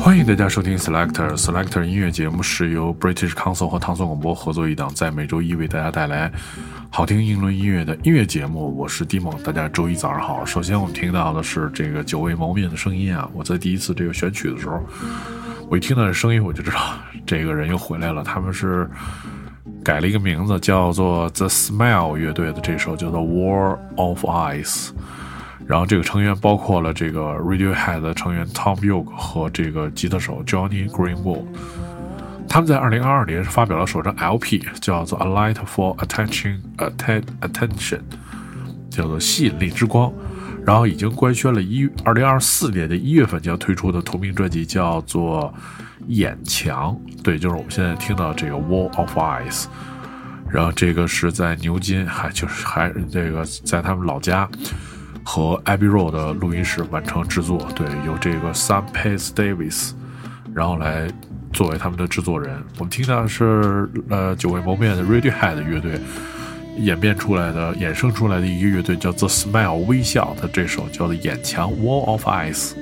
欢迎大家收听 Selector Selector 音乐节目，是由 British Council 和唐宋广播合作一档，在每周一为大家带来好听英伦音乐的音乐节目。我是 Dimon，大家周一早上好。首先我们听到的是这个久未谋面的声音啊！我在第一次这个选曲的时候，我一听到这声音，我就知道这个人又回来了。他们是改了一个名字，叫做 The Smile 乐队的这首叫做 War of Ice。然后这个成员包括了这个 Radiohead 的成员 Tom York 和这个吉他手 Johnny Greenwood。他们在2022年发表了首张 LP，叫做《A Light for Attention Attention》，叫做吸引力之光。然后已经官宣了一2024年的一月份将推出的同名专辑，叫做《眼墙》。对，就是我们现在听到这个 Wall of Ice。然后这个是在牛津，还就是还这个在他们老家。和 Abbey Road 的录音室完成制作，对，由这个 Sam Pace Davis，然后来作为他们的制作人。我们听到的是呃久未谋面的 Radiohead 乐队演变出来的、衍生出来的一个乐队，叫做 Smile 微笑的这首叫做《眼墙 Wall of Ice》。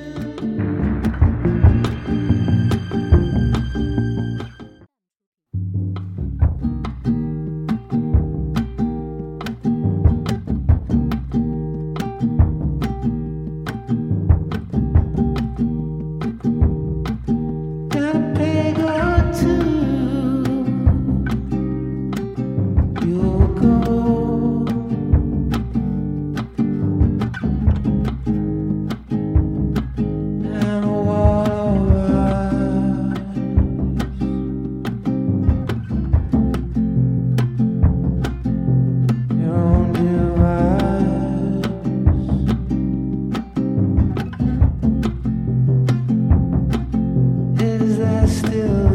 still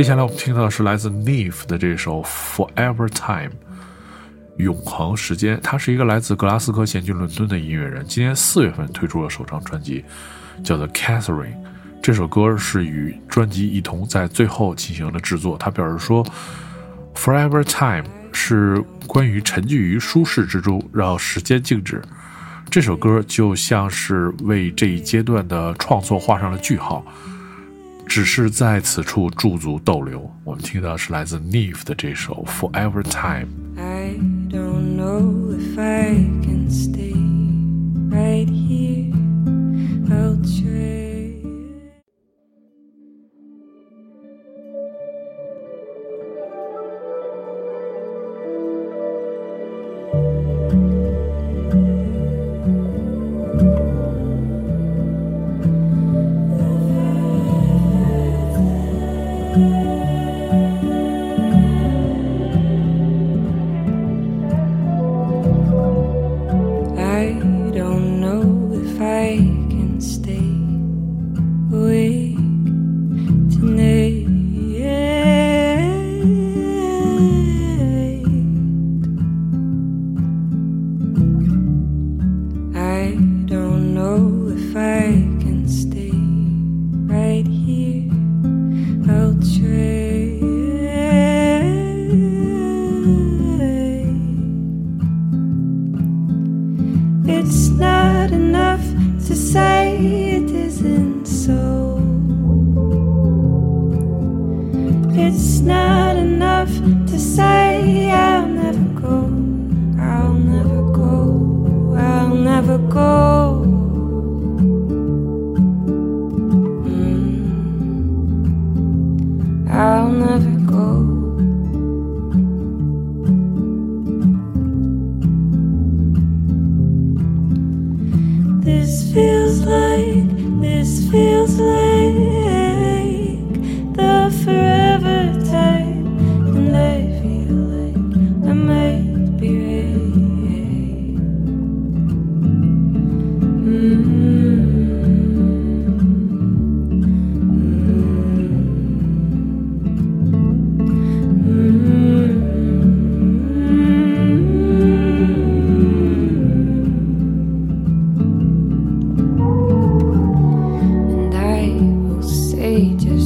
接下来我们听到的是来自 Neve 的这首《Forever Time》，永恒时间。他是一个来自格拉斯哥闲居伦敦的音乐人，今年四月份推出了首张专辑，叫做《Catherine》。这首歌是与专辑一同在最后进行了制作。他表示说，《Forever Time》是关于沉寂于舒适之中，让时间静止。这首歌就像是为这一阶段的创作画上了句号。只是在此处驻足逗留。我们听到是来自 Neve 的这首 Forever Time。I don't know if I outrageous.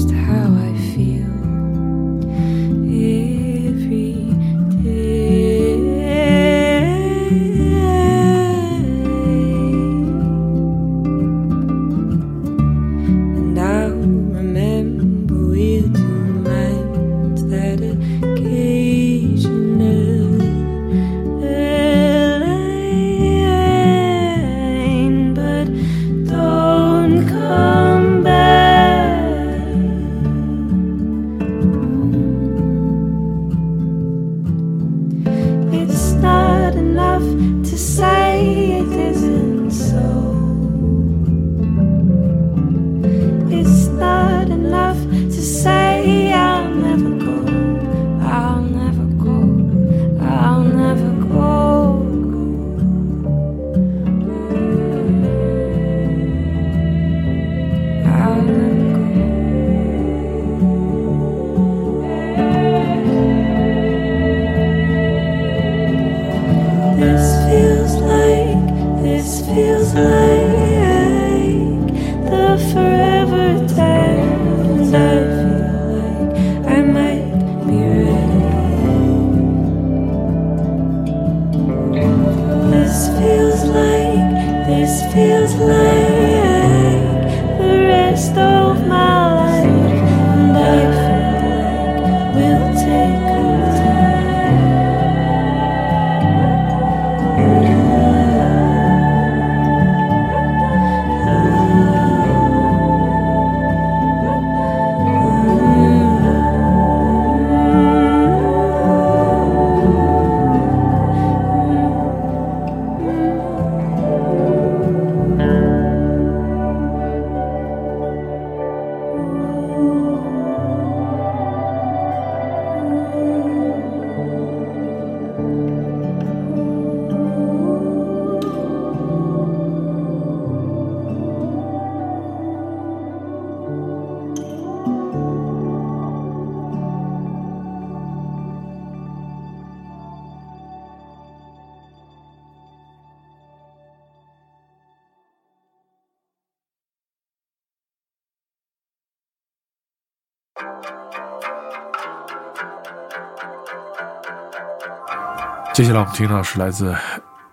接下来我们听到是来自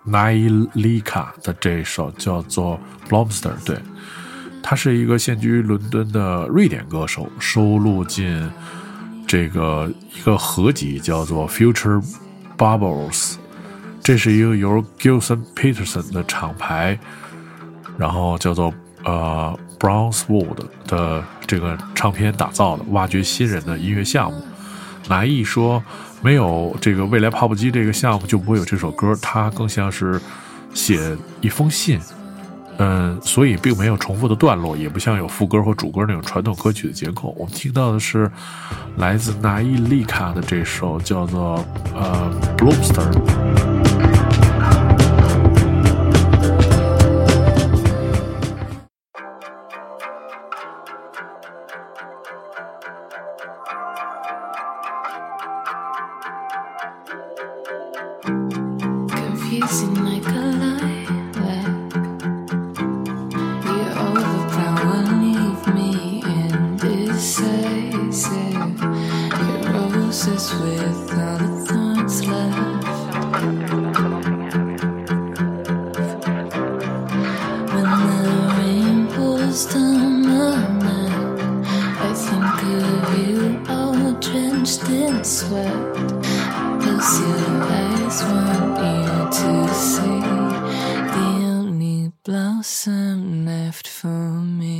Nailika 的这一首叫做《Blomster》，对，他是一个现居伦敦的瑞典歌手，收录进这个一个合集叫做《Future Bubbles》，这是一个由 Gilson Peterson 的厂牌，然后叫做呃 Brownswood 的这个唱片打造的，挖掘新人的音乐项目。来意说，没有这个未来泡泡机这个项目，就不会有这首歌。它更像是写一封信，嗯，所以并没有重复的段落，也不像有副歌或主歌那种传统歌曲的结构。我们听到的是来自拿伊利卡的这首叫做呃《Bloomster》。Blossom left for me.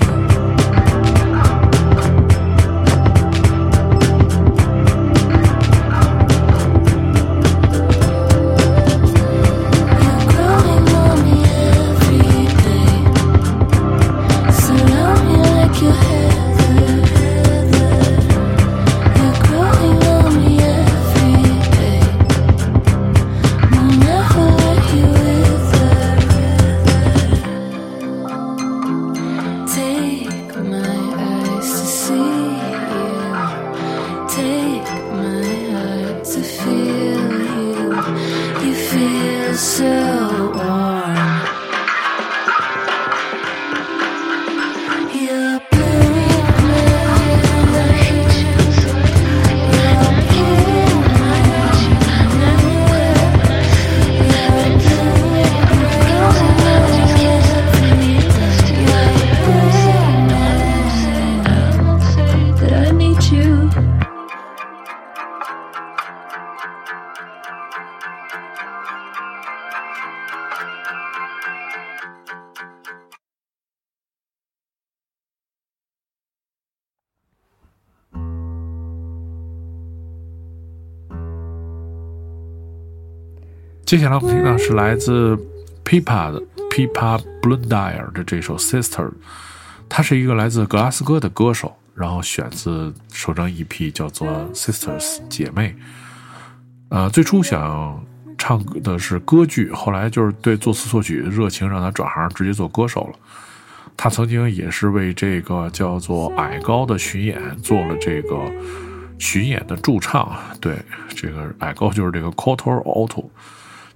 接下来我们听到是来自 Pipa 的 Pipa Blundire 的这首 Sister，他是一个来自格拉斯哥的歌手，然后选自首张 EP 叫做 Sisters 姐妹。呃，最初想唱的是歌剧，后来就是对作词作曲的热情让他转行直接做歌手了。他曾经也是为这个叫做矮高的巡演做了这个巡演的驻唱。对，这个矮高就是这个 Quarter Auto。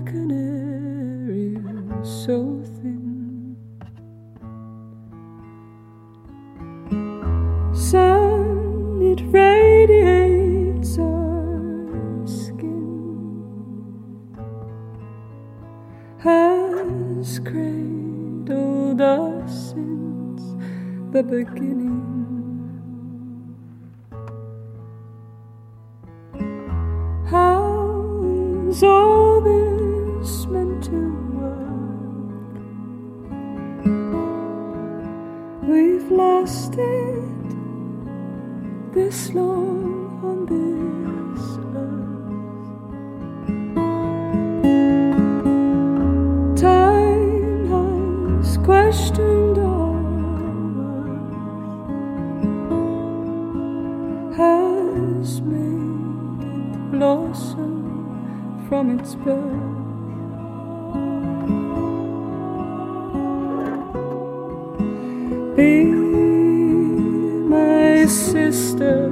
could we've lasted this long on this earth. Time has questioned all. has made it blossom from its birth. Be my sister.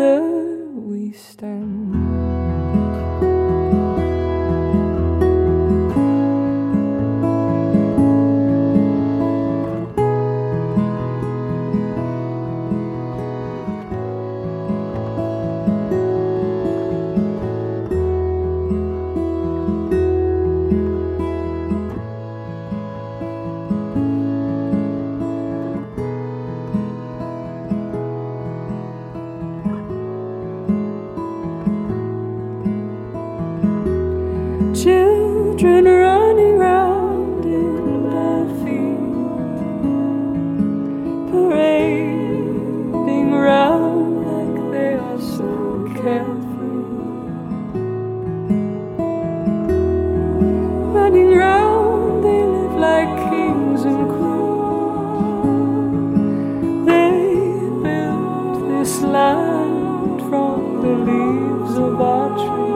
Together we stand. true.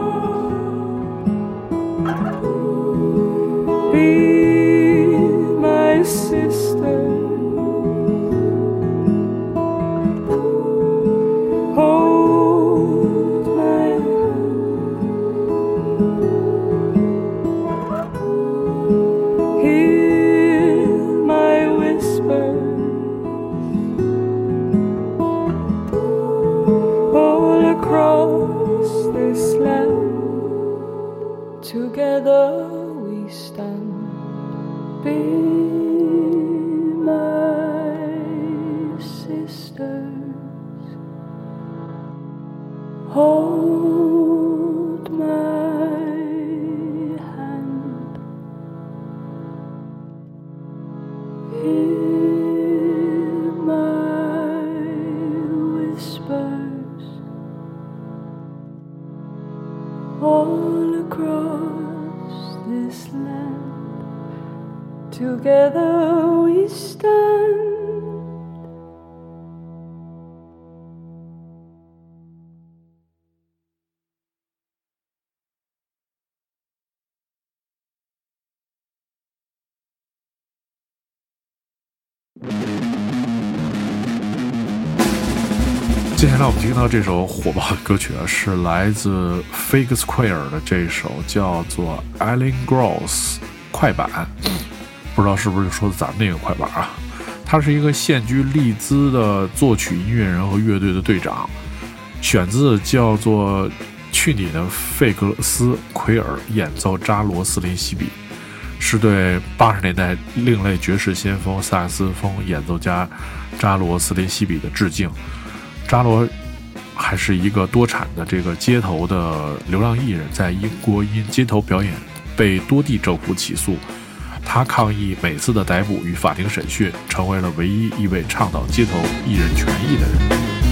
Together we stand. 接下来我们听到这首火爆的歌曲啊，是来自 Fake Square 的这首叫做《Allen Gross》快板，不知道是不是说的咱们那个快板啊？他是一个现居利兹的作曲音乐人和乐队的队长，选自叫做去你的费格斯奎尔演奏扎罗斯林西比，是对八十年代另类爵士先锋萨克斯风演奏家扎罗斯林西比的致敬。扎罗还是一个多产的这个街头的流浪艺人，在英国因街头表演被多地政府起诉。他抗议每次的逮捕与法庭审讯，成为了唯一一位倡导街头艺人权益的人。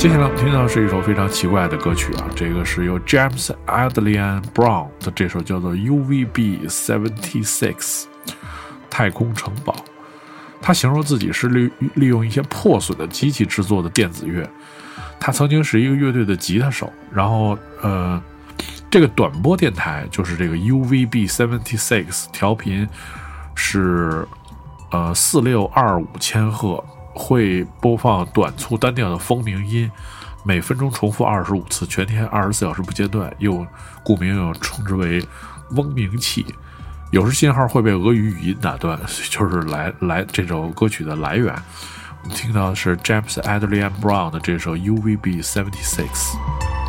接下来我们听到的是一首非常奇怪的歌曲啊，这个是由 James Adrian Brown 的这首叫做 UVB Seventy Six 太空城堡。他形容自己是利利用一些破损的机器制作的电子乐。他曾经是一个乐队的吉他手，然后呃，这个短波电台就是这个 UVB Seventy Six 调频是呃四六二五千赫。会播放短促单调的蜂鸣音，每分钟重复二十五次，全天二十四小时不间断。又故名又称之为嗡鸣器。有时信号会被俄语语音打断，就是来来这首歌曲的来源。我们听到的是 James Adrian Brown 的这首 UVB Seventy Six。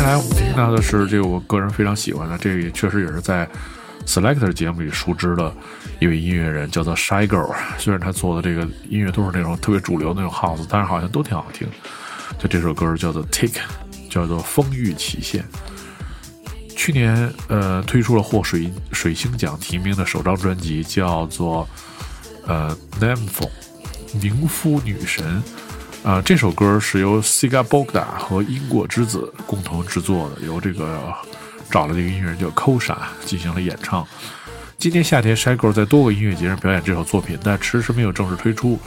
接下来我们听到的是这个我个人非常喜欢的，这个也确实也是在 Selector 节目里熟知的一位音乐人，叫做 Shy Girl。虽然他做的这个音乐都是那种特别主流那种 House，但是好像都挺好听。就这首歌叫做 Take，叫做风雨旗线。去年呃推出了获水水星奖提名的首张专辑，叫做呃 Nympho，宁夫女神。啊、这首歌是由 Siga Bogda 和因果之子共同制作的，由这个找了这个音乐人叫 Kosha 进行了演唱。今年夏天 Shy Girl 在多个音乐节上表演这首作品，但迟迟没有正式推出，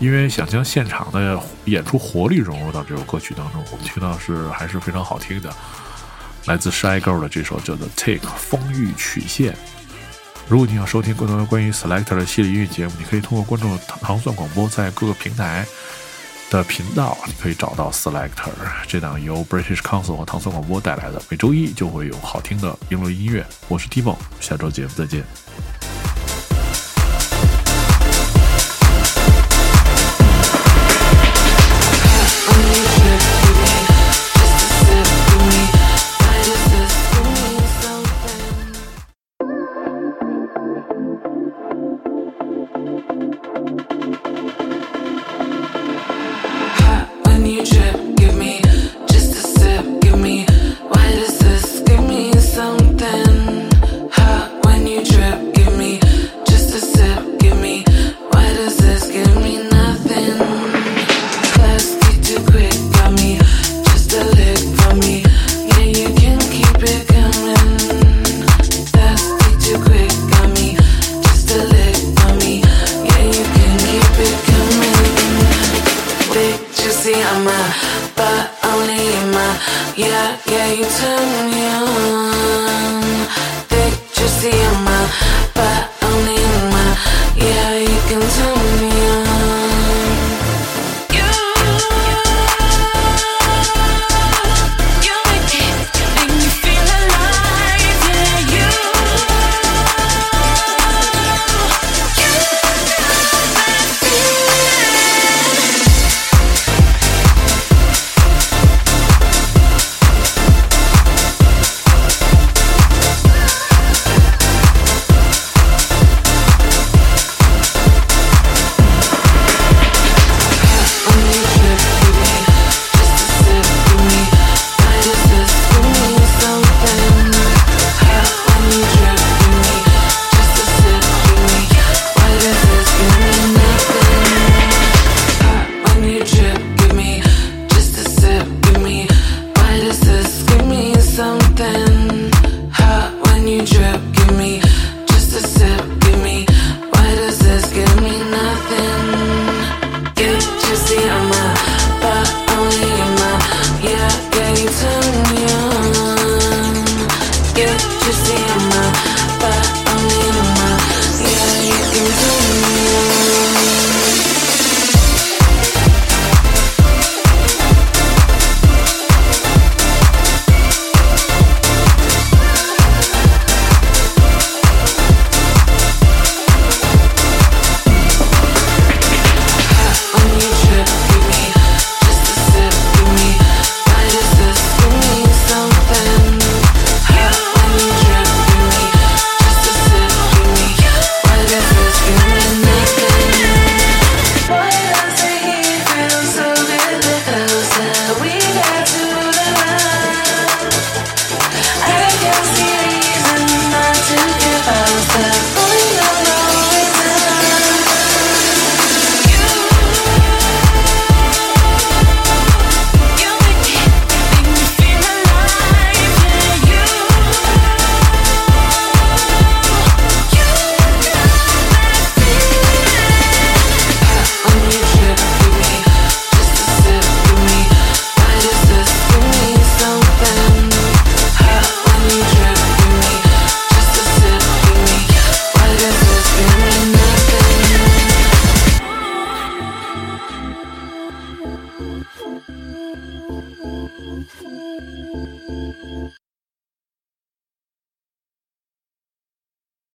因为想将现场的演出活力融入到这首歌曲当中。我们听到是还是非常好听的，来自 Shy Girl 的这首叫做《Take 风域曲线》。如果你想收听更多关于 Selector 的系列音乐节目，你可以通过关注糖糖蒜广播在各个平台的频道，你可以找到 Selector 这档由 British Council 和唐宋广播带来的，每周一就会有好听的英伦音乐。我是 Timo，下周节目再见。